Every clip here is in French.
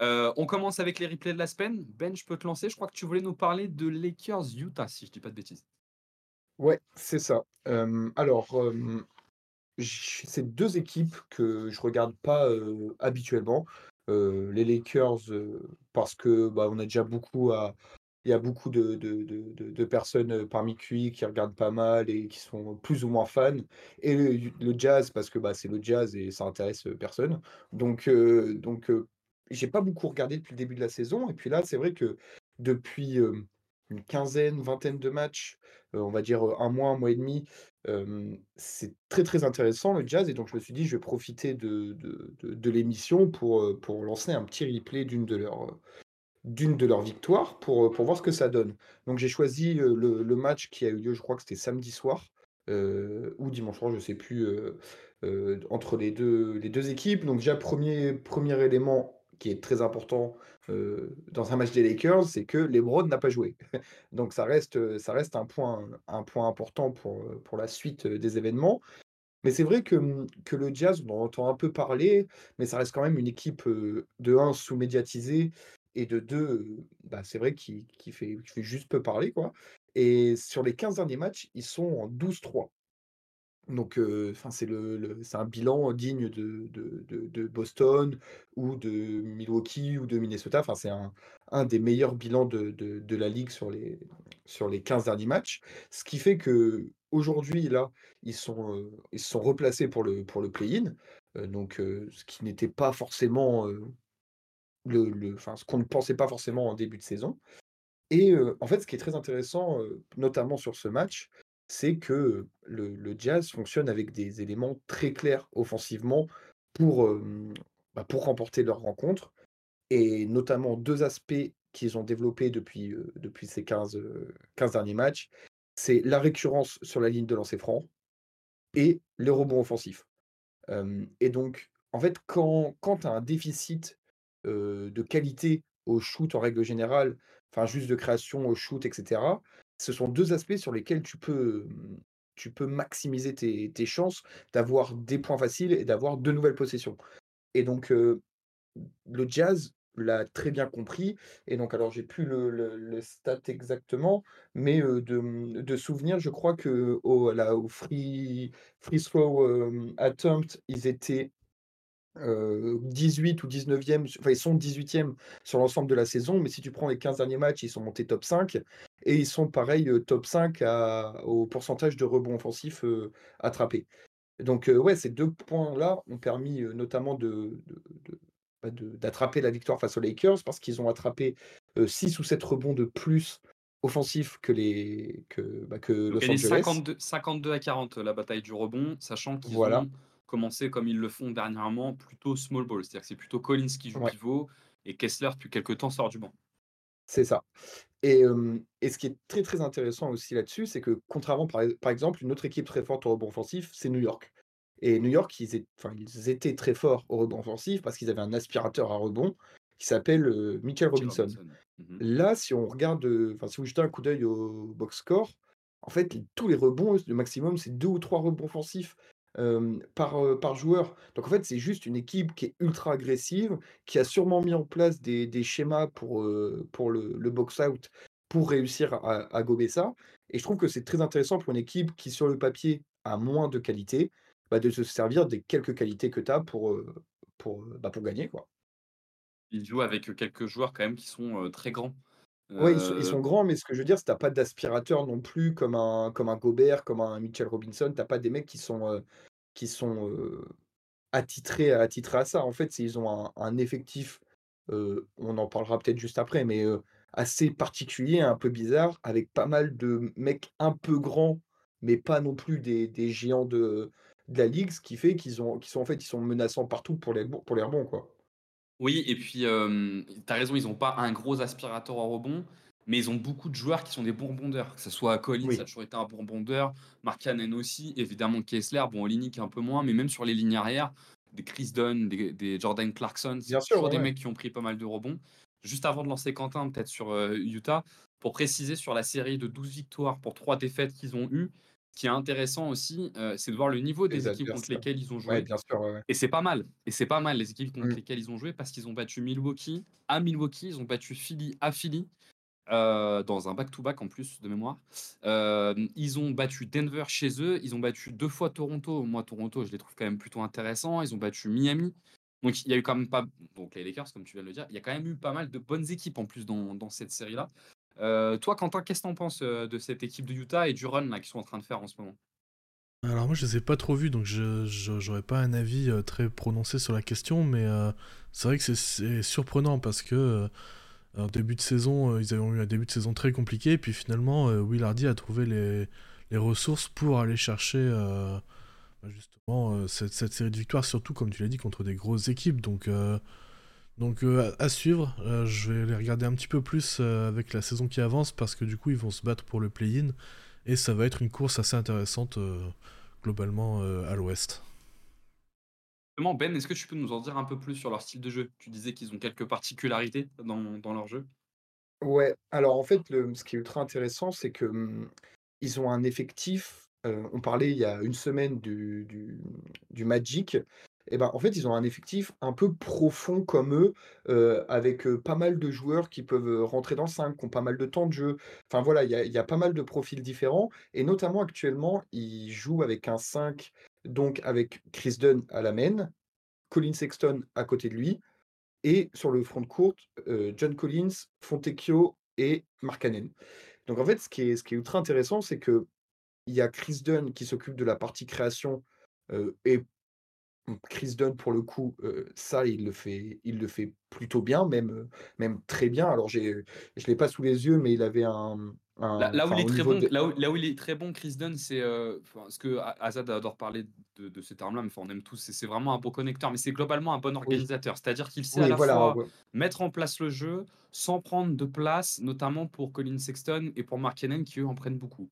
Heu, on commence avec les replays de la semaine. Ben, je peux te lancer. Je crois que tu voulais nous parler de Lakers Utah, si je dis pas de bêtises. Ouais, c'est ça. Hem, alors, j c'est 2 équipes que je regarde pas, habituellement. Les Lakers, parce que, bah, on a déjà beaucoup à il y a beaucoup de de de personnes, parmi QI qui regardent pas mal et qui sont plus ou moins fans et le le Jazz parce que, bah, c'est le Jazz et ça intéresse, personne. Donc donc j'ai pas beaucoup regardé depuis le début de la saison et puis là, c'est vrai que depuis, une quinzaine, vingtaine de matchs, on va dire, 1 mois, 1 mois et demi, c'est très, très intéressant le Jazz et donc je me suis dit: «Je vais profiter de de de l'émission pour, pour lancer un petit replay d'une de leurs, d'une de leurs victoires pour, pour voir ce que ça donne». Donc j'ai choisi, le match qui a eu lieu, je crois que c'était samedi soir, ou dimanche soir, je sais plus, entre les 2 les 2 équipes. Donc déjà 1er 1er élément qui est très important, dans un match des Lakers, c'est que LeBron n'a pas joué. Donc ça reste, ça reste un point un point important pour, pour la suite, des événements. Mais c'est vrai que, mmh, que le Jazz, on en entend un peu parler, mais ça reste quand même une équipe, de 1 sous-médiatisée et de 2, heu, bah, c'est vrai qui qui fait fait juste peu parler, quoi et sur les 15 derniers matchs, ils sont en 12-3. Donc c'est le un bilan digne de de de Boston ou de Milwaukee ou de Minnesota. C'est un un des meilleurs bilans de de de la ligue sur les sur les 15 derniers matchs. Ce qui fait qu'aujourd'hui, là, ils sont, ils se sont replacés pour le pour le play-in, donc ce qui n'était pas forcément, le le ce qu'on ne pensait pas forcément en début de saison et en fait, ce qui est très intéressant, notamment sur ce match, c'est que le Jazz fonctionne avec des éléments très clairs offensivement pour, bah, remporter leur rencontre et notamment 2 aspects qu'ils ont développés depuis, ces 15, heu, 15 derniers matchs. C'est la récurrence sur la ligne de lancer franc et les rebonds offensifs. Et donc en fait, quand quand tu as un déficit, de qualité au shoot en règle générale, enfin juste de création au shoot et cetera, ce sont 2 aspects sur lesquels tu peux, hem, tu peux maximiser tes chances d'avoir des points faciles et d'avoir de nouvelles possessions. Et donc le Jazz l'a très bien compris et donc alors j'ai plus le le stat exactement, mais de, mmh, de souvenir, je crois à la au free free throw, attempt, ils étaient Heu, 18 ou 19e, enfin ils sont 18e sur l'ensemble de la saison, mais si tu prends les 15 derniers matchs, ils sont montés top 5 et ils sont pareil, heu, top 5 à au pourcentage de rebonds offensifs, heu, attrapés. Donc heu, ouais, ces 2 points-là ont permis, notamment de bah, d'attraper la victoire face aux Lakers parce qu'ils ont attrapé, heu, 6 ou 7 rebonds de plus offensifs que les que, bah, que Donc Los elle est Angeles. 52 52 à 40, la bataille du rebond, sachant qu'ils Voilà, ont commencé comme ils le font dernièrement, plutôt small ball. C'est-à-dire que c'est plutôt Collins qui joue ouais, pivot et Kessler depuis quelque temps sort du banc. c'est ça. Et hem et ce qui est très, très intéressant aussi là-dessus, c'est que contrairement par par exemple, une autre équipe très forte au rebond offensif, c'est New York. Et New York, ils étaient très forts au rebond offensif parce qu'ils avaient un aspirateur à rebond qui s'appelle, heu, Mitchell Robinson. Mmh Là, si on regarde, heu, enfin, si vous jetez un coup d'œil au box score, en fait, tous les rebonds, le maximum, c'est 2 ou 3 rebonds offensifs, par, par joueur. Donc en fait, c'est juste une équipe qui est ultra agressive, qui a sûrement mis en place des des schémas pour, pour le le box out, pour réussir à à gober ça et je trouve que c'est très intéressant pour une équipe qui, sur le papier, a moins de qualité, bah, de se servir des quelques qualités que tu as pour, pour, bah, pour gagner, quoi. Il joue avec, quelques joueurs quand même qui sont, très grands. Ouais, ils sont ils sont Heu, grands, mais ce que je veux dire, c'est tu as pas d'aspirateur non plus comme un comme un Gobert, comme un Mitchell Robinson. Tu as pas des mecs qui sont, heu, qui sont, heu, attitrés attitrés à ça. En fait, ils ont un un effectif, on en parlera peut-être juste après, mais, assez particulier, un peu bizarre, avec pas mal de mecs un peu grands, mais pas non plus des des géants de de la ligue, ce qui fait qu'ils ont qu'ils sont en fait, ils sont menaçants partout pour les rebonds pour les rebonds, quoi. Oui et puis, hem, tu as raison, ils ont pas un gros aspirateur en rebond, mais ils ont beaucoup de joueurs qui sont des bons rebondeurs. Que ce soit Collins, ça a toujours été un bon rebondeur, Markkanen aussi, évidemment Kessler, bon Olynyk un peu moins, mais même sur les lignes arrière, des Chris Dunn, des des Jordan Clarkson, c'est toujours ouais, des mecs qui ont pris pas mal de rebonds. Juste avant de lancer Quentin, peut-être sur, heu, Utah, pour préciser sur la série de 12 victoires pour 3 défaites qu'ils ont eues, qui est intéressant aussi, heu, c'est de voir le niveau des équipes contre lesquelles ils ont Ouais, joué bien sûr, ouais, ouais. et c'est pas mal et c'est pas mal les équipes contre Mmh. lesquelles ils ont joué parce qu'ils ont battu Milwaukee à Milwaukee, ils ont battu Philly à Philly, heu, dans un back to back en plus de mémoire. Hem, ils ont battu Denver chez eux, ils ont battu 2 fois Toronto. Moi, Toronto, je les trouve quand même plutôt intéressants. Ils ont battu Miami. Donc il y a eu quand même pas donc les Lakers, comme tu viens de le dire, il y a quand même eu pas mal de bonnes équipes en plus dans dans cette série-là. Heu, toi, Quentin, qu'est-ce que tu en penses, heu, de cette équipe de Utah et du run qu'ils sont en train de faire en ce moment? Alors moi je les ai pas trop vus donc je j'aurais pas un avis euh, très prononcé sur la question mais euh, c'est vrai que c'est- surprenant parce que euh, début de saison euh, ils avaient eu un début de saison très compliqué et puis finalement euh, Will Hardy a trouvé les, les ressources pour aller chercher euh, bah, justement euh, cette, cette série de victoires surtout comme tu l'as dit contre des grosses équipes donc euh, donc euh, à, suivre Euh, je vais les regarder un petit peu plus euh, avec la saison qui avance parce que du coup ils vont se battre pour le play-in et ça va être une course assez intéressante euh, globalement euh, à l'ouest. Ben, est-ce que tu peux nous en dire un peu plus sur leur style de jeu? Tu disais qu'ils ont quelques particularités dans dans leur jeu. Ouais, alors en fait, le ce qui est ultra intéressant, c'est que, mmh, ils ont un effectif, on parlait il y a une semaine du du du Magic et ben, en fait, ils ont un effectif un peu profond comme eux, avec, pas mal de joueurs qui peuvent, rentrer dans le 5, qui ont pas mal de temps de jeu. Enfin voilà, il y a il pas mal de profils différents et notamment actuellement, ils jouent avec un 5, donc avec Chris Dunn à la main, Colin Sexton à côté de lui et sur le front de courte, John Collins, Fontecchio et Markkanen. Donc en fait, ce qui est ce qui est ultra intéressant, c'est qu'il y a Chris Dunn qui s'occupe de la partie création, et Chris Dunn pour le coup, ça il le fait il le fait plutôt bien, même, même très bien. Alors je l'ai pas sous les yeux, mais il avait un, mmh, Là où il est très bon de là où là où il est très bon, Chris Dunn, c'est, enfin, ce que A Azad adore parler de de ces termes-là, mais on aime tous, c'est vraiment un bon connecteur, mais c'est globalement un bon oui, organisateur. C'est-à-dire qu'il sait à la voilà, fois ouais. mettre en place le jeu, sans prendre de place, notamment pour Colin Sexton et pour Mark Markkanen qui, eux, en prennent beaucoup.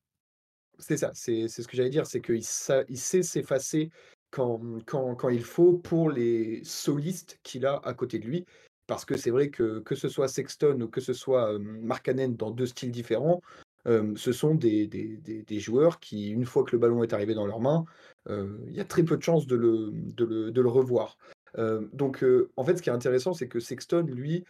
C'est ça, c'est c'est ce que j'allais dire, c'est qu'il sa il sait s'effacer quand, il faut pour les solistes qu'il a à côté de lui. Parce que c'est vrai que, que ce soit Sexton ou que ce soit, hem, Markkanen dans 2 styles différents, hem, ce sont des joueurs qui, une fois que le ballon est arrivé dans leurs mains, heu, il y a très peu de chances de le revoir. Donc en fait, ce qui est intéressant, c'est que Sexton, lui,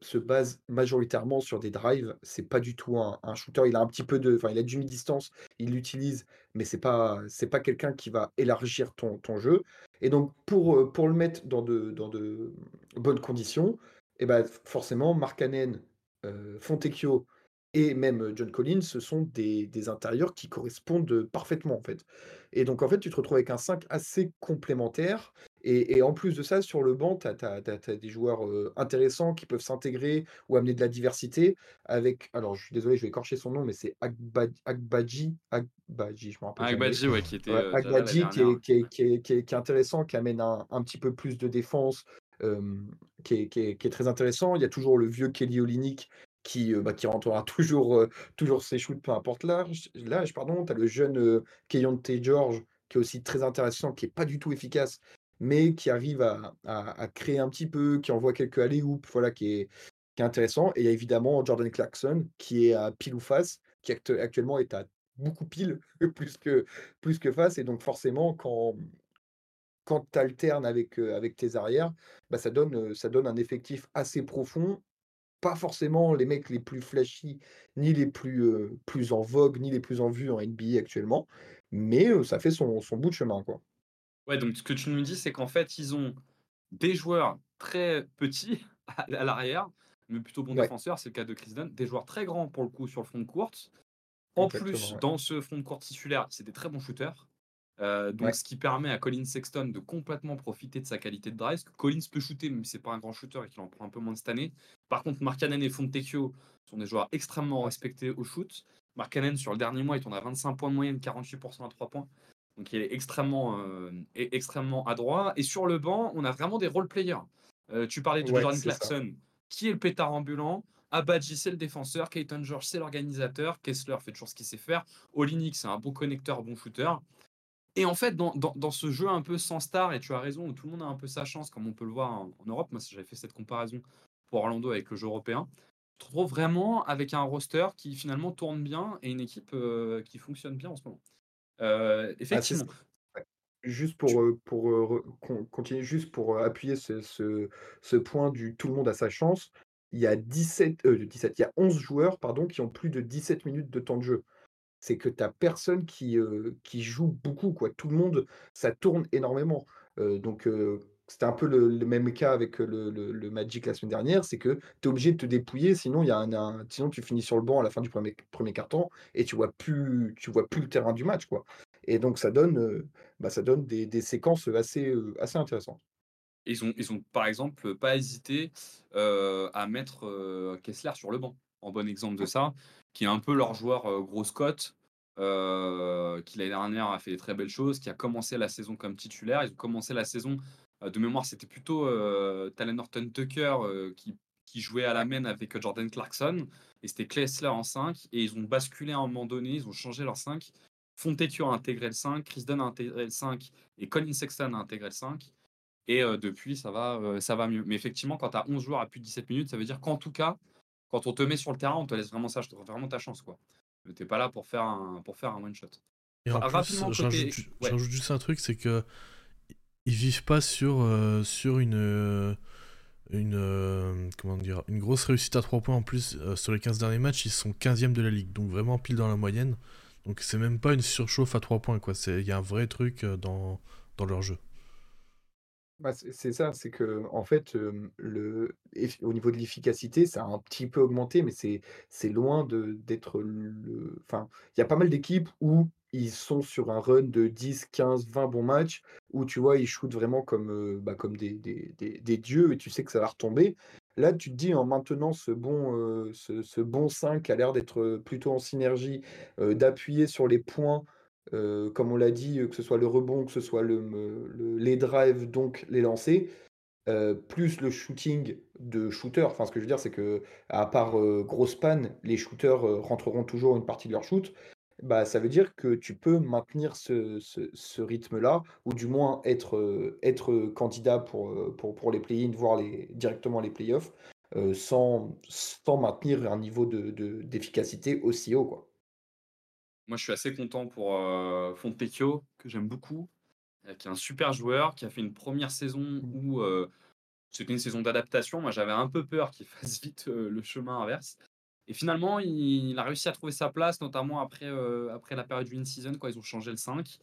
se base majoritairement sur des drives. C'est pas du tout un shooter. Il a un petit peu de enfin, il a du mi-distance, il l'utilise, mais c'est pas c'est pas quelqu'un qui va élargir ton ton jeu et donc pour, pour le mettre dans de dans de bonnes conditions et bah, forcément Markkanen, heu, Fontecchio et même, John Collins, ce sont des des intérieurs qui correspondent, parfaitement, en fait et donc en fait, tu te retrouves avec un 5 assez complémentaire et et en plus de ça, sur le banc, tu as des joueurs, intéressants qui peuvent s'intégrer ou amener de la diversité avec alors je suis désolé, je vais écorcher son nom, mais c'est Agba Agbaji Agbaji, je me rappelle. Badji, ouais, qui était, l'année Agbaji qui est qui est qui est qui est qui est intéressant, qui amène un un petit peu plus de défense, qui est très intéressant. Il y a toujours le vieux Kelly Olynyk qui, bah, qui rentrera toujours, toujours ses shoots, peu importe l'âge pardon. Tu as le jeune, Keyonte George qui est aussi très intéressant, qui est pas du tout efficace, mais qui arrive à créer un petit peu, qui envoie quelques alley-oops, voilà, qui est intéressant et il y a évidemment Jordan Clarkson qui est à pile ou face, qui actuellement est à beaucoup pile plus que face et donc forcément quand quand tu alternes avec, avec tes arrières, bah, ça donne, heu, ça donne un effectif assez profond. Pas forcément les mecs les plus flashy, ni les plus, plus en vogue, ni les plus en vue en NBA actuellement, mais ça fait son son bout de chemin, quoi. Ouais, donc ce que tu nous dis, c'est qu'en fait, ils ont des joueurs très petits à à l'arrière, mais plutôt bons Ouais, défenseurs, c'est le cas de Chris Dunn. Des joueurs très grands pour le coup sur le front de courte. En exactement, plus, ouais. dans ce front de courte titulaire, c'est des très bons shooters. Heu, donc Ouais, ce qui permet à Colin Sexton de complètement profiter de sa qualité de drive. Collins peut shooter, si c'est pas un grand shooter et qu'il en prend un peu moins cette année. Par contre, Markkanen et Fontecchio sont des joueurs extrêmement respectés au shoot. Markkanen, sur le dernier mois, il tourne à 25 points de moyenne, 48% à 3 points. Donc il est extrêmement, heu, e extrêmement adroit et sur le banc, on a vraiment des role players. Heu, tu parlais de ouais, Jordan. Clarkson, qui est le pétard ambulant? Abadji, c'est le défenseur. Keaton George, c'est l'organisateur. Kessler fait toujours ce qu'il sait faire. Olynyk, c'est un bon connecteur, bon shooter. Et en fait, dans dans dans ce jeu un peu sans star et tu as raison, où tout le monde a un peu sa chance, comme on peut le voir en en Europe, moi, si j'avais fait cette comparaison pour Orlando avec le jeu européen. Tu te retrouves vraiment avec un roster qui finalement tourne bien et une équipe, heu, qui fonctionne bien en ce moment. Euh, effectivement. Juste pour, pour continuer, juste pour appuyer ce, ce, point du tout le monde a sa chance, il y a 17, 17, il y a 11 joueurs pardon, qui ont plus de 17 minutes de temps de jeu. C'est que tu as personne qui, qui joue beaucoup. Quoi. Tout le monde, ça tourne énormément. donc, c'était un peu le, même cas avec le, Magic la semaine dernière, c'est que tu es obligé de te dépouiller, sinon, y a un, sinon tu finis sur le banc à la fin du premier, premier carton et tu vois plus, tu vois plus le terrain du match. Quoi. Et donc ça donne, bah, ça donne des, séquences assez, assez intéressantes. Ils ont, ils ont par exemple pas hésité à mettre Kessler sur le banc, en bon exemple de ça, qui est un peu leur joueur grosse cote, qui l'année dernière a fait des très belles choses, qui a commencé la saison comme titulaire. Ils ont commencé la saison, de mémoire, c'était plutôt Talen Norton Tucker qui, qui jouait à la main avec Jordan Clarkson, et c'était Kessler en 5, et ils ont basculé à un moment donné, ils ont changé leur 5, Fontecchio a intégré le 5, Chris Dunn a intégré le 5 et Colin Sexton a intégré le 5. Et depuis, ça va, ça va mieux. Mais effectivement, quand tu as 11 joueurs à plus de 17 minutes, ça veut dire qu'en tout cas, quand on te met sur le terrain, on te laisse vraiment, ça, vraiment ta chance. Tu n'es pas là pour faire un, pour faire un one-shot. Et en plus, j'ajoute juste un truc, c'est que ils vivent pas sur, sur une, une, comment dire, une grosse réussite à 3 points en plus. sur les 15 derniers matchs, ils sont 15e de la ligue, donc vraiment pile dans la moyenne. Donc c'est même pas une surchauffe à 3 points, quoi. Il y a un vrai truc dans, dans leur jeu. Bah, c'est ça, c'est que en fait, le au niveau de l'efficacité, ça a un petit peu augmenté, mais c'est loin d'être le enfin, il y a pas mal d'équipes où ils sont sur un run de 10, 15, 20 bons matchs, où tu vois, ils shootent vraiment comme, bah, comme des des dieux et tu sais que ça va retomber. Là, tu te dis en maintenant ce bon, ce ce bon 5 qui a l'air d'être, plutôt en synergie, d'appuyer sur les points comme on l'a dit, que ce soit le rebond, que ce soit le, les drives, donc les lancers, plus le shooting de shooter. Enfin, ce que je veux dire, c'est que à part grosse panne, les shooters rentreront toujours une partie de leur shoot. Bah, ça veut dire que tu peux maintenir ce, rythme-là, ou du moins être, être candidat pour, pour, pour les play-in, voire les, directement les playoffs, sans, sans maintenir un niveau d'efficacité de, aussi haut. Quoi. Moi, je suis assez content pour euh, Fontecchio, que j'aime beaucoup, euh, qui est un super joueur, qui a fait une première saison mmh. où euh, c'était une saison d'adaptation. Moi, j'avais un peu peur qu'il fasse vite le chemin inverse. Et finalement, il, a réussi à trouver sa place, notamment après, après la période du in-season, quand ils ont changé le 5.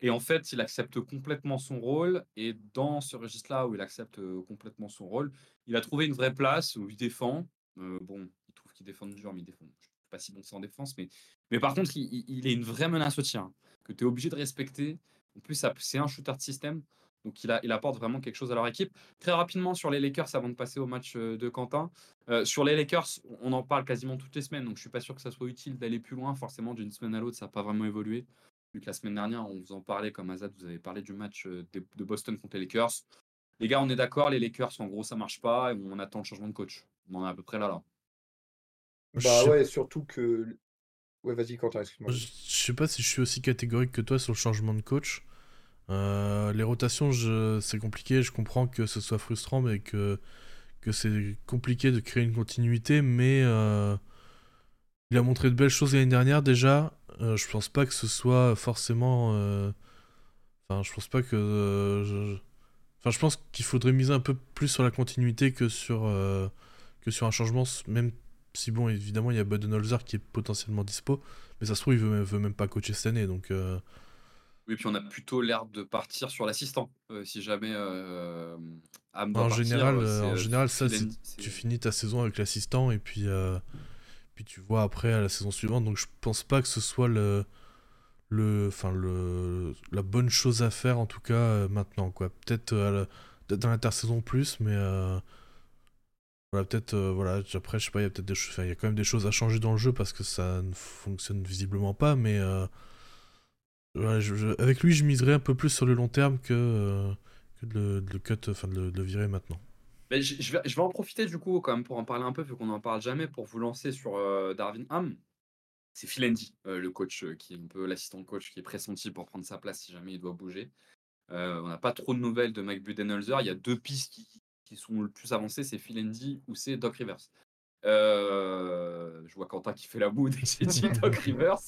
Et en fait, il accepte complètement son rôle. Et dans ce registre-là où il accepte complètement son rôle, il a trouvé une vraie place où il défend. bon, il trouve qu'il défend dur, mais il défend pas si bon c'est en défense, mais, mais par contre, il, est une vraie menace au tir, hein, que tu es obligé de respecter. En plus, c'est un shooter de système, donc il, a, il, apporte vraiment quelque chose à leur équipe. Très rapidement sur les Lakers, avant de passer au match euh, de Quentin. Euh, sur les Lakers, on en parle quasiment toutes les semaines, donc je suis pas sûr que ça soit utile d'aller plus loin. Forcément, d'une semaine à l'autre, ça n'a pas vraiment évolué. Vu que la semaine dernière, on vous en parlait, comme Azad, vous avez parlé du match euh, de, Boston contre les Lakers. Les gars, on est d'accord, les Lakers, en gros, ça marche pas, et on attend le changement de coach. On en est à peu près là, là. Bah ouais, surtout que. Ouais, vas-y, Quentin, excuse-moi. Je sais pas si je suis aussi catégorique que toi sur le changement de coach. Euh, les rotations, c'est compliqué. Je comprends que ce soit frustrant, mais que, que c'est compliqué de créer une continuité. Mais euh, il a montré de belles choses l'année dernière déjà. Euh, je pense pas que ce soit forcément. Enfin, je pense pas que. Enfin, je pense qu'il faudrait miser un peu plus sur la continuité que sur, que sur un changement, même si bon, évidemment, il y a Budenholzer qui est potentiellement dispo, mais ça se trouve, il veut, veut même pas coacher cette année, donc... Euh... Oui, puis on a plutôt l'air de partir sur l'assistant, euh, si jamais euh, en général, en général, ça, tu finis ta saison avec l'assistant, et puis, euh, puis tu vois après à la saison suivante, donc je pense pas que ce soit le... Le, enfin le, la bonne chose à faire en tout cas maintenant quoi. Peut-être dans l'intersaison plus mais voilà, peut-être, euh, voilà, après, je sais pas, il y a peut-être des choses, il y a quand même des choses à changer dans le jeu parce que ça ne fonctionne visiblement pas, mais euh, avec lui, je miserais un peu plus sur le long terme que, euh, de, le, cut, enfin de, le virer maintenant. Mais je, vais, je, vais, en profiter du coup, quand même, pour en parler un peu, vu qu'on n'en parle jamais, pour vous lancer sur Darwin Ham. C'est Phil Andy, le coach, qui est un peu l'assistant coach, qui est pressenti pour prendre sa place si jamais il doit bouger. on n'a pas trop de nouvelles de Mike Budenholzer. Il y a deux pistes qui, qui sont le plus avancés, c'est Phil Andy ou c'est Doc Rivers. Euh, je vois Quentin qui fait la dès que j'ai dit Doc Rivers.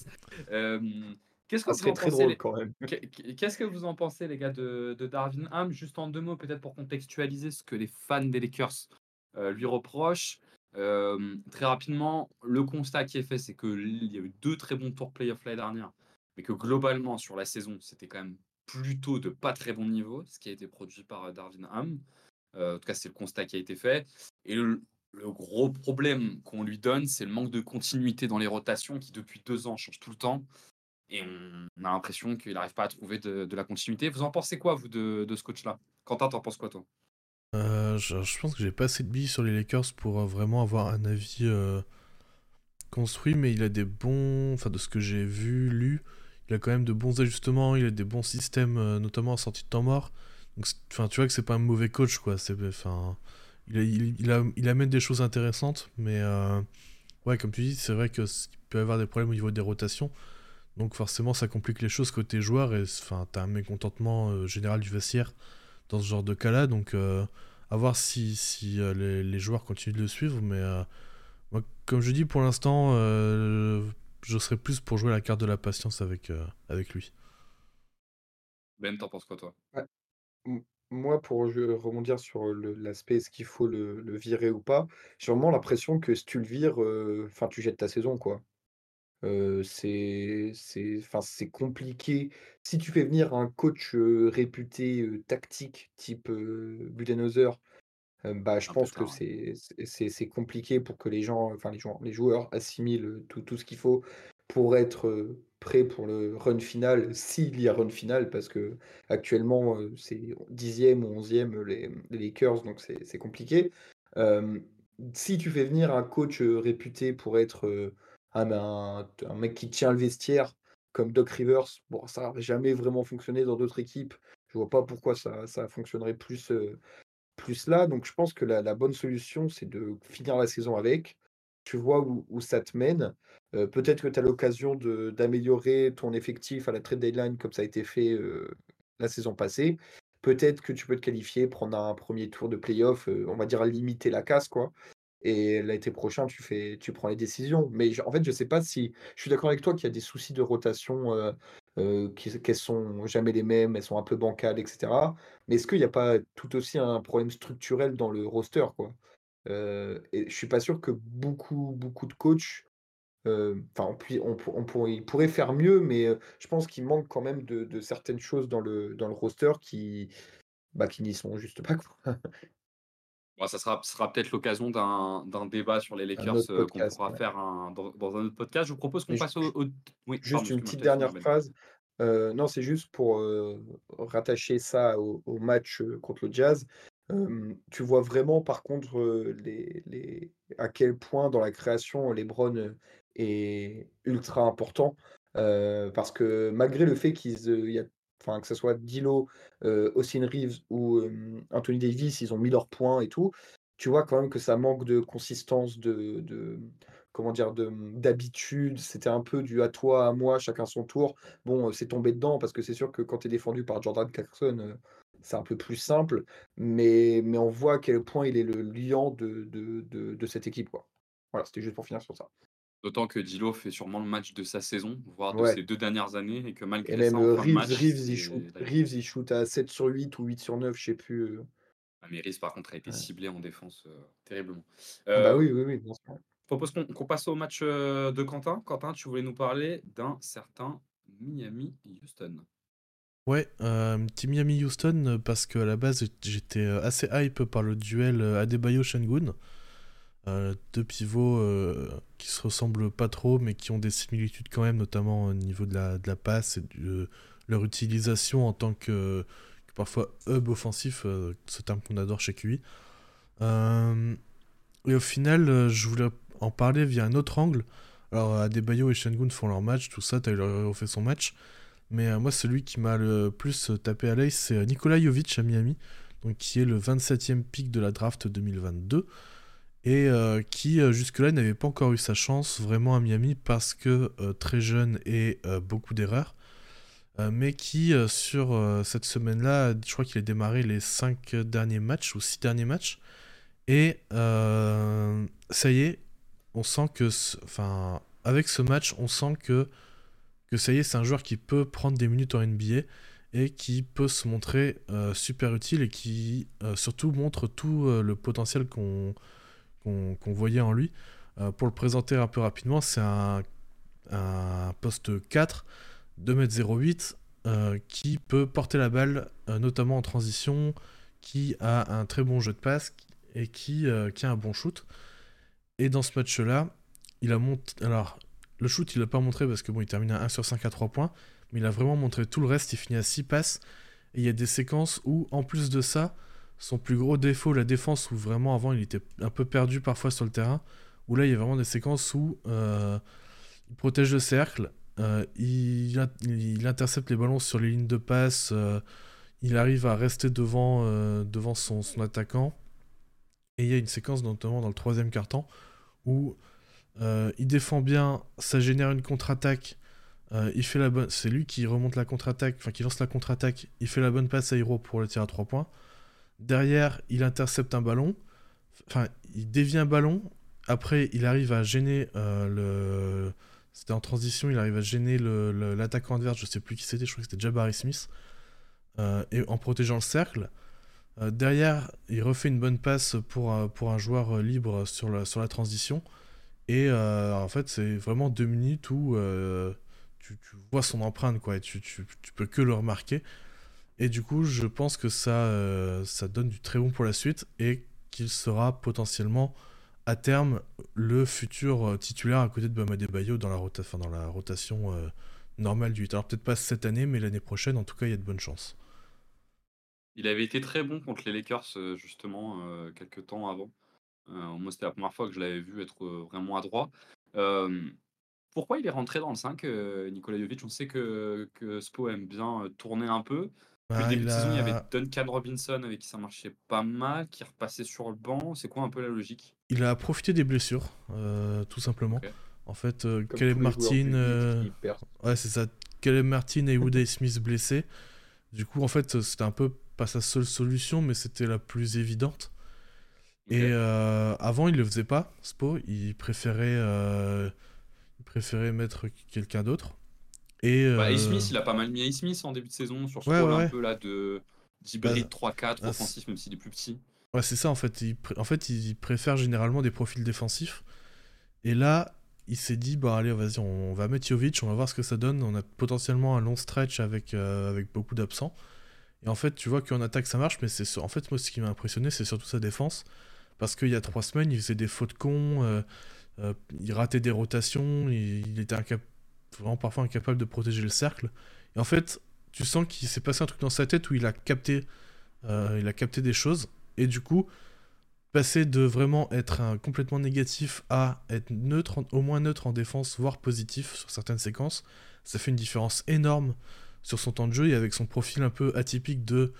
Qu'est-ce que Ça vous en serait très pensez, drôle les... quand même. qu'est- Qu'est-ce que vous en pensez, les gars, de, de Darvin Ham Juste en deux mots, peut-être pour contextualiser ce que les fans des Lakers euh, lui reprochent. Euh, très rapidement, le constat qui est fait, c'est qu'il y a eu deux très bons tours playoff l'année dernière, mais que globalement, sur la saison, c'était quand même plutôt de pas très bon niveau, ce qui a été produit par euh, Darvin Ham. Euh, en tout cas, c'est le constat qui a été fait. Et le, le gros problème qu'on lui donne, c'est le manque de continuité dans les rotations qui, depuis deux ans, change tout le temps. Et on, a l'impression qu'il n'arrive pas à trouver de, la continuité. Vous en pensez quoi, vous, de, ce coach-là? Quentin, t'en penses quoi, toi? Euh, je, pense que j'ai pas assez de billes sur les Lakers pour euh, vraiment avoir un avis euh, construit, mais il a des bons. Enfin, de ce que j'ai vu, lu, il a quand même de bons ajustements, il a des bons systèmes, notamment en sortie de temps mort. Donc, enfin, tu vois que c'est pas un mauvais coach, quoi. Enfin, il, amène des choses intéressantes, mais ouais, comme tu dis, c'est vrai qu'il peut y avoir des problèmes au niveau des rotations. Donc, forcément, ça complique les choses côté joueur, et enfin, t'as un mécontentement euh, général du vestiaire dans ce genre de cas-là. Donc, euh, à voir si, si euh, les, les joueurs continuent de le suivre. Mais euh, moi, comme je dis, pour l'instant, euh, je serais plus pour jouer la carte de la patience avec, euh, avec lui. Ben, t'en penses quoi, toi? Moi, pour je- rebondir sur l'aspect est-ce qu'il faut le, le virer ou pas, j'ai vraiment l'impression que si tu le vires, euh, enfin, tu jettes ta saison, quoi. Euh, c'est, c'est, enfin, c'est compliqué. Si tu fais venir un coach euh, réputé euh, tactique, type euh, Budenholzer, euh, bah, je Un peu pense que ouais. c'est, c'est, c'est- c'est compliqué pour que les gens, enfin, les joueurs, les joueurs assimilent euh, tout, tout ce qu'il faut pour être euh, prêt pour le run final, s'il y a run final, parce que actuellement, euh, c'est dixième ou onzième les, les Lakers, donc c'est c'est compliqué. Euh, si tu fais venir un coach euh, réputé pour être euh, un, un- un mec qui tient le vestiaire, comme Doc Rivers, bon, ça n'a jamais vraiment fonctionné dans d'autres équipes. Je vois pas pourquoi ça, ça fonctionnerait plus, euh, plus là. Donc je pense que la, bonne solution, c'est de finir la saison avec. Tu vois où, où ça te mène. Euh, peut-être que tu as l'occasion d'améliorer ton effectif à la trade deadline comme ça a été fait euh, la saison passée. Peut-être que tu peux te qualifier, prendre un premier tour de playoff, on va dire limiter la casse, quoi. Et l'été prochain, tu fais, tu prends les décisions. Mais en fait, je sais pas si. Je suis d'accord avec toi qu'il y a des soucis de rotation, euh, euh, sont jamais les mêmes, elles sont un peu bancales, etc. Mais est-ce qu'il n'y a pas tout aussi un problème structurel dans le roster, quoi? Euh, je suis pas sûr que beaucoup, beaucoup de coachs, euh, enfin, on, puis- ils pourraient faire mieux, mais euh, je pense qu'il manque quand même de, de certaines choses dans le, dans le roster qui, bah, qui n'y sont juste pas, quoi. Bon, ça sera, peut-être l'occasion d'un débat sur les Lakers euh, qu'on pourra ouais. faire un- dans, dans un autre podcast. Je vous propose qu'on passe au, au- Oui, Juste pardon, une petite dernière phrase. Euh, non, c'est juste pour euh, rattacher ça au, au match contre le Jazz. Tu vois vraiment, par contre, les, les, à quel point dans la création, LeBron est ultra important. Parce que malgré le fait qu'ils, euh, y a, que ce soit Dilo, euh, Austin Reeves ou Anthony Davis, ils ont mis leurs points et tout, tu vois quand même que ça manque de consistance, de, comment dire, de, d'habitude. C'était un peu du à toi, à moi, chacun son tour. Bon, c'est tombé dedans parce que c'est sûr que quand tu es défendu par Jordan Clarkson, c'est un peu plus simple, mais, mais on voit à quel point il est le liant de, de, de, de cette équipe. Quoi. Voilà, c'était juste pour finir sur ça. D'autant que Dilo fait sûrement le match de sa saison, voire de Ouais. ses deux dernières années, et que Et malgré même ça, euh, en Reeves, match, Reeves, il shoot, Reeves, il shoot à 7 sur 8 ou 8 sur 9, je sais plus. euh. Ah, mais Reeves, par contre, a été Ouais. ciblé en défense euh, terriblement. Ah bah oui, oui, oui, bien sûr. Je propose qu'on passe au match euh, de Quentin. Quentin, tu voulais nous parler d'un certain Miami-Houston. Ouais, euh, petit Miami-Houston, parce qu'à la base, j'étais assez hype par le duel euh, Adebayo-Shengun. Euh, deux pivots euh, qui se ressemblent pas trop, mais qui ont des similitudes quand même, notamment au niveau de la, de la passe et de leur utilisation en tant que, parfois hub offensif, euh, ce terme qu'on adore chez QI. Euh, et au final, euh, je voulais en parler via un autre angle. Alors, Adebayo et Shengun font leur match, tout ça, Tyler Hero fait son match. Mais euh, moi, celui qui m'a le plus tapé à l'œil, c'est euh, Nikola Jovic à Miami, donc qui est le 27e pick de la draft 2022 et euh, qui euh, jusque-là n'avait pas encore eu sa chance vraiment à Miami parce que euh, très jeune et beaucoup d'erreurs. Mais qui sur cette semaine-là, je crois qu'il a démarré les 5 derniers matchs ou 6 derniers matchs. Et ça y est, on sent que, enfin, avec ce match, on sent que, que ça y est, c'est un joueur qui peut prendre des minutes en NBA et qui peut se montrer super utile et qui surtout montre tout le potentiel qu'on qu'on voyait en lui. pour le présenter un peu rapidement, c'est un, poste 4, 2m08, qui peut porter la balle, notamment en transition, qui a un très bon jeu de passe et qui, qui a un bon shoot. Et dans ce match-là, il a monté. Alors, le shoot, il l'a pas montré parce que bon, il termine à 1 sur 5 à 3 points, mais il a vraiment montré tout le reste. Il finit à 6 passes. Et il y a des séquences où, en plus de ça, son plus gros défaut, la défense, où vraiment avant il était un peu perdu parfois sur le terrain, où là il y a vraiment des séquences où euh, il protège le cercle, euh, il, intercepte les ballons sur les lignes de passe, euh, il arrive à rester devant, devant son, attaquant. Et il y a une séquence, notamment dans le troisième quart-temps, où il défend bien, ça génère une contre-attaque il fait la bonne, c'est lui qui remonte la contre-attaque, enfin qui lance la contre-attaque. Il fait la bonne passe à Hiro pour le tir à 3 points. Derrière, il intercepte un ballon. Enfin, il dévie un ballon. Après, il arrive à gêner euh, le. C'était en transition, il arrive à gêner l'attaquant adverse. Je sais plus qui c'était, je crois que c'était Jabari Smith. Euh, et en protégeant le cercle. derrière, il refait une bonne passe pour, un joueur libre sur la, sur la transition. Et en fait, c'est vraiment deux minutes où tu, vois son empreinte, quoi, et tu, tu, peux que le remarquer. Et du coup, je pense que ça, euh, ça donne du très bon pour la suite et qu'il sera potentiellement à terme le futur euh, titulaire à côté de Bama Bayo dans la, rotation euh, normale du 8. Alors peut-être pas cette année, mais l'année prochaine, en tout cas, il y a de bonnes chances. Il avait été très bon contre les Lakers, justement, quelques temps avant. moi, c'était la première fois que je l'avais vu être vraiment adroit. Pourquoi il est rentré dans le 5, euh, Nikola Jovic? On sait que, Spo aime bien tourner un peu. Au bah, début de saison, il y avait Duncan Robinson avec qui ça marchait pas mal, qui repassait sur le banc. C'est quoi un peu la logique? Il a profité des blessures, euh, tout simplement. En fait, Caleb Martin, ouais, c'est ça. Caleb Martin et Woody Smith blessés. Du coup, en fait, c'était un peu pas sa seule solution, mais c'était la plus évidente. Et avant, il le faisait pas, Spo. Il préférait préféré mettre quelqu'un d'autre. Et bah, Smith, il a pas mal mis Smith en début de saison sur ce rôle un peu là de d'hybride 3-4 bah, bah, offensif, même s'il est plus petit. Ouais, c'est ça en fait. Il en fait, il préfère généralement des profils défensifs. Et là, il s'est dit bah allez, vas-y, on va mettre Jovic, on va voir ce que ça donne. On a potentiellement un long stretch avec, euh, avec beaucoup d'absents. Et en fait, tu vois qu'en attaque ça marche, mais c'est en fait moi ce qui m'a impressionné, c'est surtout sa défense, parce qu'il y a trois semaines, il faisait des fautes cons. Euh, euh, il ratait des rotations, il, était vraiment parfois incapable de protéger le cercle. Et en fait, tu sens qu'il s'est passé un truc dans sa tête où il a capté, euh, il a capté des choses. Et du coup, passer de vraiment être complètement négatif à être neutre, au moins neutre en défense, voire positif sur certaines séquences, ça fait une différence énorme sur son temps de jeu et avec son profil un peu atypique de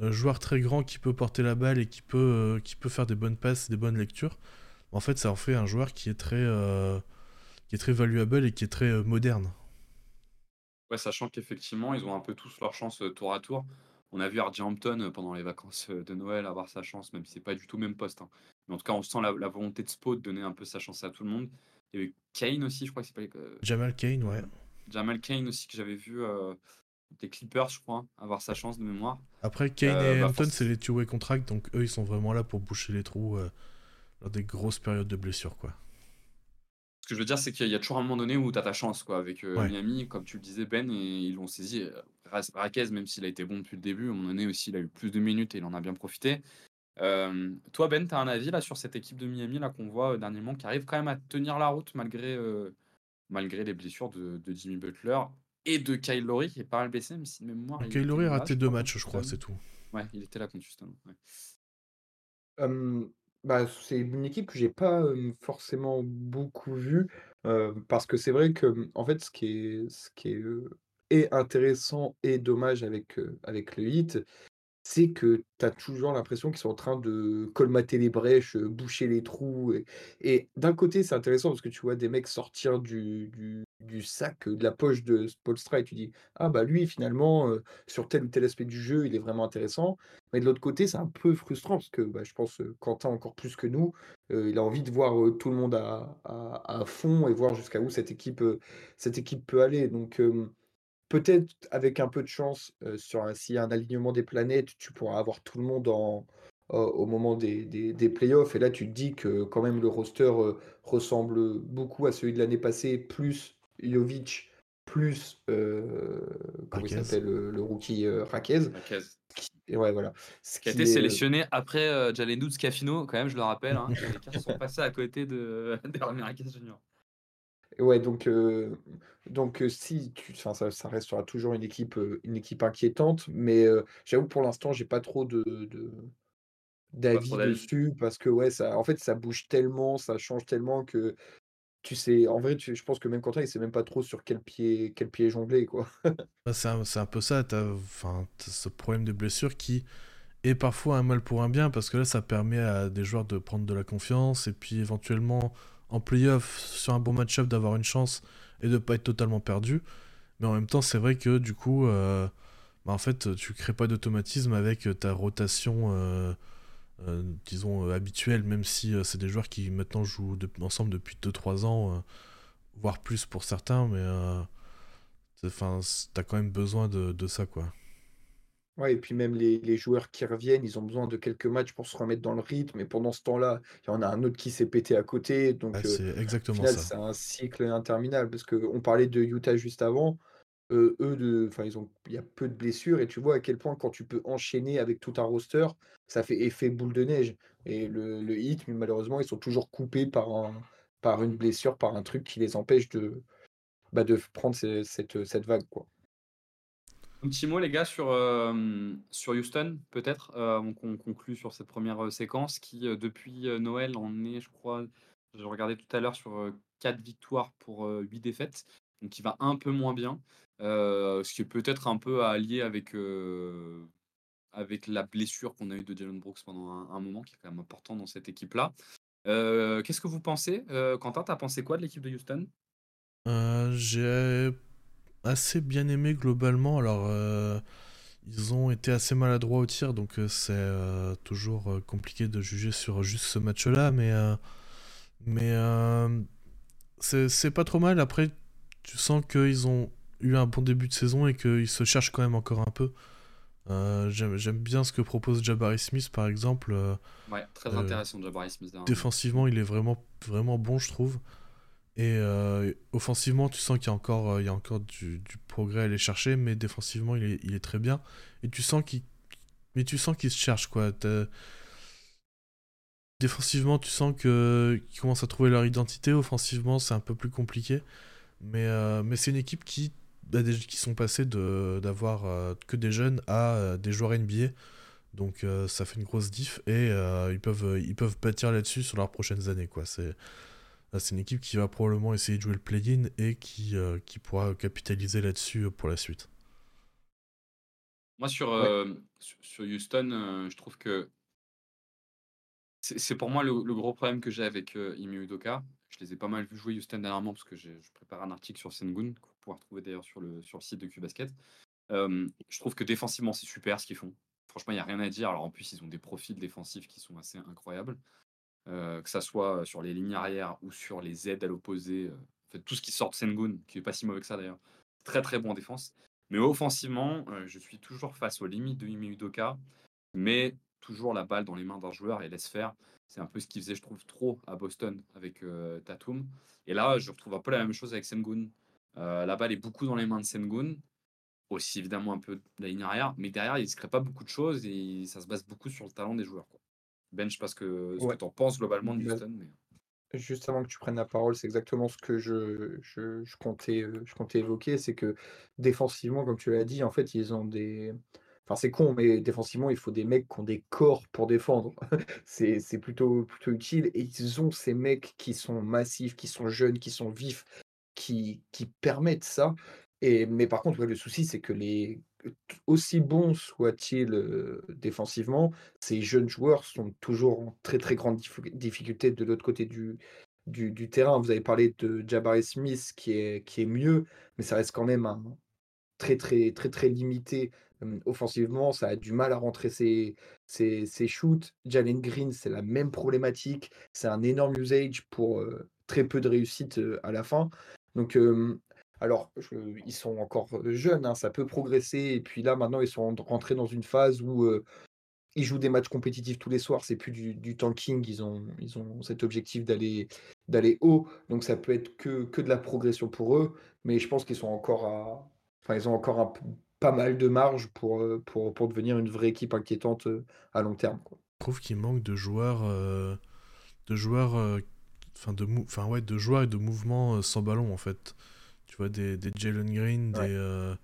euh, joueur très grand qui peut porter la balle et qui peut, qui peut faire des bonnes passes, des bonnes lectures en fait, ça en fait un joueur qui est très, euh, qui est très valuable et qui est très euh, moderne. Ouais, sachant qu'effectivement, ils ont un peu tous leur chance euh, tour à tour. On a vu Ardy Hampton pendant les vacances de Noël avoir sa chance, même si c'est pas du tout le même poste. Hein. Mais en tout cas, on sent la, volonté de Spo de donner un peu sa chance à tout le monde. Il y a eu Kane aussi, je crois que c'est pas. Jamal Kane, ouais. Jamal Kane aussi, que j'avais vu des Clippers, je crois, avoir sa chance de mémoire. Après, Kane et bah, Hampton, c'est les two-way contracts, donc eux, ils sont vraiment là pour boucher les trous dans des grosses périodes de blessures, quoi. Ce que je veux dire, c'est qu'il y a toujours un moment donné où tu as ta chance, quoi, avec euh, Miami, comme tu le disais, Ben, et ils l'ont saisi. Euh, Raquez, même s'il a été bon depuis le début, à un moment donné aussi, il a eu plus de minutes et il en a bien profité. Euh, toi, Ben, tu as un avis là sur cette équipe de Miami là qu'on voit dernièrement qui arrive quand même à tenir la route malgré, malgré les blessures de, Jimmy Butler et de Kyle Lowry qui est pas mal blessé, même si de mémoire. Kyle Lowry a raté deux matchs, je crois, c'est tout. Ouais, il était là contre Houston. Bah, c'est une équipe que j'ai pas, forcément beaucoup vue, parce que c'est vrai que, en fait, ce qui est ce qui est, intéressant et dommage avec, avec le Heat, c'est que tu as toujours l'impression qu'ils sont en train de colmater les brèches, boucher les trous et et d'un côté, c'est intéressant parce que tu vois des mecs sortir du du sac, de la poche de Spoelstra et tu dis: «Ah bah lui finalement, sur tel ou tel aspect du jeu, il est vraiment intéressant». Mais de l'autre côté, c'est un peu frustrant parce que, bah, je pense, Quentin encore plus que nous, il a envie de voir, tout le monde à à fond et voir jusqu'à où cette équipe, cette équipe peut aller. Donc, peut-être avec un peu de chance, sur un y a un alignement des planètes, tu pourras avoir tout le monde au moment des des des playoffs et là tu te dis que quand même le roster, ressemble beaucoup à celui de l'année passée, plus Jovic, plus, comment il s'appelle, le rookie, euh, Raquez. Et ouais, voilà. Ce qui a été sélectionné après euh, Jalen Scafino, quand même, je le rappelle. Hein, les Lakers sont passés à côté de, de Raquez Junior. Ouais, donc, donc si tu, ça, ça restera toujours une équipe, une équipe inquiétante, mais j'avoue pour l'instant, j'ai pas trop de, de d'avis dessus parce que ouais, ça, en fait, ça bouge tellement, ça change tellement que tu sais, en vrai, tu je pense que même Quentin, il sait même pas trop sur quel pied quel pied jongler, quoi. Bah, c'est un, un peu ça, tu enfin, ce problème de blessure qui est parfois un mal pour un bien, parce que là, ça permet à des joueurs de prendre de la confiance, et puis éventuellement, en playoff, sur un bon match-up, d'avoir une chance et de pas être totalement perdu. Mais en même temps, c'est vrai que du coup, euh, bah, en fait, tu crées pas d'automatisme avec ta rotation euh, euh, disons, euh, habituel, même si euh, c'est des joueurs qui maintenant jouent ensemble depuis 2-3 ans, voire plus pour certains, mais enfin, t'as quand même besoin de, de, ça, quoi. Ouais, et puis même les, les, joueurs qui reviennent, ils ont besoin de quelques matchs pour se remettre dans le rythme. Et pendant ce temps-là, il y en a un autre qui s'est pété à côté. Donc, c'est exactement ça. C'est un cycle interminable. Parce qu'on parlait de Utah juste avant eux, de, il y a peu de blessures et tu vois à quel point quand tu peux enchaîner avec tout un roster, ça fait effet boule de neige. Et le, hit, malheureusement, ils sont toujours coupés par un, par une blessure, par un truc qui les empêche de, bah, prendre cette, vague, quoi. Un petit mot, les gars, sur, sur Houston, peut-être. on, conclut sur cette première séquence qui, depuis Noël, en est, je crois, j'ai regardé tout à l'heure, sur 4 victoires pour 8 défaites. Donc, il va un peu moins bien. Euh, ce qui est peut-être un peu à allier avec, euh, avec la blessure qu'on a eue de Jalen Brooks pendant un, moment, qui est quand même important dans cette équipe-là. Euh, qu'est-ce que vous pensez Quentin, t'as pensé quoi de l'équipe de Houston? J'ai assez bien aimé globalement. Alors, ils ont été assez maladroits au tir, donc c'est toujours compliqué de juger sur juste ce match-là, mais, mais c'est pas trop mal. Après, tu sens qu'ils ont eu un bon début de saison et qu'il se cherche quand même encore un peu. Euh, j'aime bien ce que propose Jabari Smith par exemple. Euh, ouais, très intéressant Jabari Smith. Défensivement, il est vraiment, vraiment bon, je trouve. Et euh, offensivement, tu sens qu'il y a encore, il y a encore du, progrès à aller chercher, mais défensivement, il est, il est très bien. Et tu sens qu'il, mais tu sens qu'il se cherche quoi. Défensivement, tu sens que qu'ils commencent à trouver leur identité. Offensivement, c'est un peu plus compliqué. Mais, mais c'est une équipe qui qui sont passés d'avoir euh, que des jeunes à euh, des joueurs NBA. Donc euh, ça fait une grosse diff et ils, peuvent, ils peuvent bâtir là-dessus sur leurs prochaines années. quoi. C'est une équipe qui va probablement essayer de jouer le play-in et qui, qui pourra capitaliser là-dessus pour la suite. Moi, sur, sur, Houston, je trouve que c'est pour moi le, gros problème que j'ai avec Imi Udoka. Je les ai pas mal vu jouer Houston dernièrement parce que je prépare un article sur Sengun pouvoir trouver d'ailleurs sur le, sur le site de QBasket. Euh, je trouve que défensivement, c'est super ce qu'ils font. Franchement, il n'y a rien à dire. Alors en plus, ils ont des profils défensifs qui sont assez incroyables. Que ça soit sur les lignes arrière ou sur les aides à l'opposé. En fait, tout ce qui sort de Sengun, qui est pas si mauvais que ça d'ailleurs. Très très bon en défense. Mais offensivement, je suis toujours face aux limites de Imi Udoka. Mais toujours la balle dans les mains d'un joueur et laisse faire. C'est un peu ce qu'il faisait, je trouve, trop à Boston avec Tatum. Et là, je retrouve un peu la même chose avec Sengun. Euh, la balle est beaucoup dans les mains de Sengun. Aussi évidemment un peu de la ligne arrière. Mais derrière, il ne se crée pas beaucoup de choses et ça se base beaucoup sur le talent des joueurs. Quoi. Ben, je sais pas ce que, tu en penses globalement de bah, Houston. Mais... Juste avant que tu prennes la parole, c'est exactement ce que je, je, je comptais, euh, je comptais évoquer. C'est que défensivement, comme tu l'as dit, en fait, ils ont des. C'est con, mais défensivement, il faut des mecs qui ont des corps pour défendre. c'est plutôt, plutôt utile. Et ils ont ces mecs qui sont massifs, qui sont jeunes, qui sont vifs, qui, permettent ça. Et, mais par contre, le souci, c'est que les, aussi bons soient-ils défensivement, ces jeunes joueurs sont toujours en très très grande difficulté de l'autre côté du, du, du terrain. Vous avez parlé de Jabari Smith qui est, qui est mieux, mais ça reste quand même un très très très très limité offensivement. Ça a du mal à rentrer ses, shoots. Jalen Green, c'est la même problématique. C'est un énorme usage pour très peu de réussite à la fin. Donc alors, ils sont encore jeunes, hein, ça peut progresser. Et puis là, maintenant, ils sont rentrés dans une phase où ils jouent des matchs compétitifs tous les soirs. C'est plus du, tanking. Ils ont, ils ont cet objectif d'aller, d'aller haut. Donc, ça peut être que, que de la progression pour eux. Mais je pense qu'ils sont encore à. Enfin, ils ont encore un, pas mal de marge pour, pour, pour devenir une vraie équipe inquiétante à long terme. Quoi. Je trouve qu'il manque de joueurs. de joueurs. Enfin, de, enfin, ouais, de joueurs et de mouvements sans ballon, en fait. Tu vois, des, des Jalen Green, des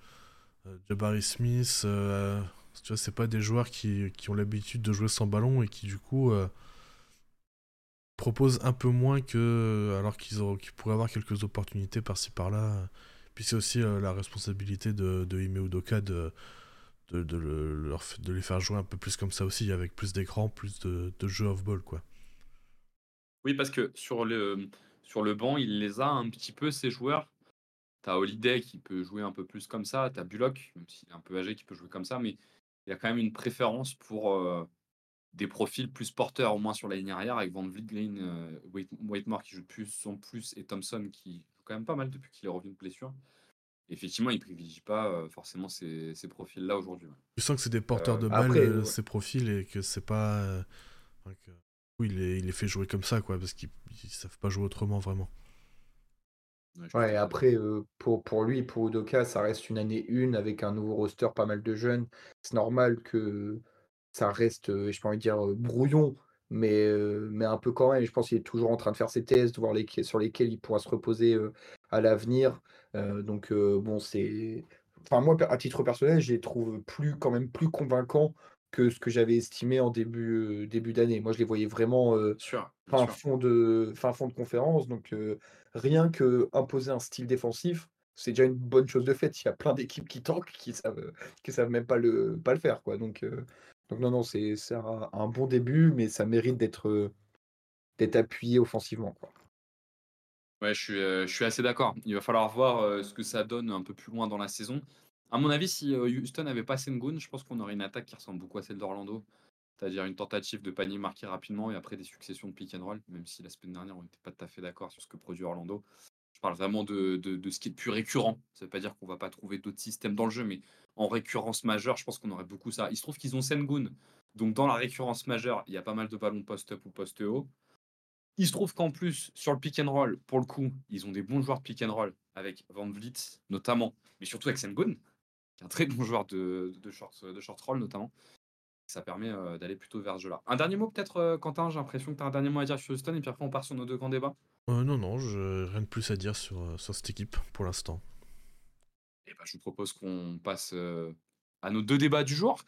Jabari Smith. Tu vois, c'est pas des joueurs qui, qui ont l'habitude de jouer sans ballon et qui, du coup, euh, proposent un peu moins que. alors qu'ils pourraient avoir quelques opportunités par-ci par-là. Puis c'est aussi euh, la responsabilité de, de de, les faire jouer un peu plus comme ça aussi, avec plus d'écran, plus de, jeux off-ball, quoi. Oui, parce que sur le, sur banc, il les a un petit peu, ces joueurs. T'as Holiday qui peut jouer un peu plus comme ça, t'as Bullock, même s'il est un peu âgé, qui peut jouer comme ça, mais il y a quand même une préférence pour des profils plus porteurs, au moins sur la ligne arrière, avec Van Vliet, Green, euh, Whitemore qui joue plus en plus, et Thompson qui quand même pas mal depuis qu'il est revenu de blessure. effectivement, il ne privilégie pas forcément ces, ces profils-là aujourd'hui. Tu sens que c'est des porteurs de balles, ces profils, et que c'est pas. Oui, il les fait jouer comme ça, quoi, parce qu'ils ne savent pas jouer autrement, vraiment. Ouais, après, pour, pour lui, pour Udoka, ça reste une année une avec un nouveau roster, pas mal de jeunes. C'est normal que ça reste, je peux envie de dire, brouillon, mais, mais un peu quand même. Je pense qu'il est toujours en train de faire ses tests, voir les, sur lesquels il pourra se reposer à l'avenir. donc, bon, c'est. Enfin, moi, à titre personnel, je les trouve plus, quand même plus convaincants que ce que j'avais estimé en début, début d'année. Moi, je les voyais vraiment fin, Fond de, fin fond de conférence. Donc, rien que imposer un style défensif, c'est déjà une bonne chose de fait. Il y a plein d'équipes qui tankent, qui savent, qui savent même pas le, pas le faire. Quoi. Donc, donc non, non, c'est un, bon début, mais ça mérite d'être d'être appuyé offensivement. Quoi. Ouais, je suis, je suis assez d'accord. Il va falloir voir ce que ça donne un peu plus loin dans la saison. À mon avis, si Houston n'avait pas Sengun, je pense qu'on aurait une attaque qui ressemble beaucoup à celle d'Orlando. C'est-à-dire une tentative de panier marqué rapidement et après des successions de pick and roll, même si la semaine dernière on n'était pas tout à fait d'accord sur ce que produit Orlando. Je parle vraiment de, de, ce qui est plus récurrent. Ça ne veut pas dire qu'on va pas trouver d'autres systèmes dans le jeu, mais en récurrence majeure, je pense qu'on aurait beaucoup ça. Il se trouve qu'ils ont Sengun. Donc dans la récurrence majeure, il y a pas mal de ballons post-up ou post-haut. Il se trouve qu'en plus, sur le pick and roll, pour le coup, ils ont des bons joueurs de pick and roll avec Van Vliet notamment, mais surtout avec Sengun, qui est un très bon joueur de, de, short, de short roll notamment ça permet d'aller plutôt vers ce jeu-là. Un dernier mot peut-être, Quentin, j'ai l'impression que tu as un dernier mot à dire sur Houston, et puis après on part sur nos deux grands débats. Euh, non, non, je... rien de plus à dire sur cette équipe pour l'instant. Bah, je vous propose qu'on passe euh, à nos deux débats du jour.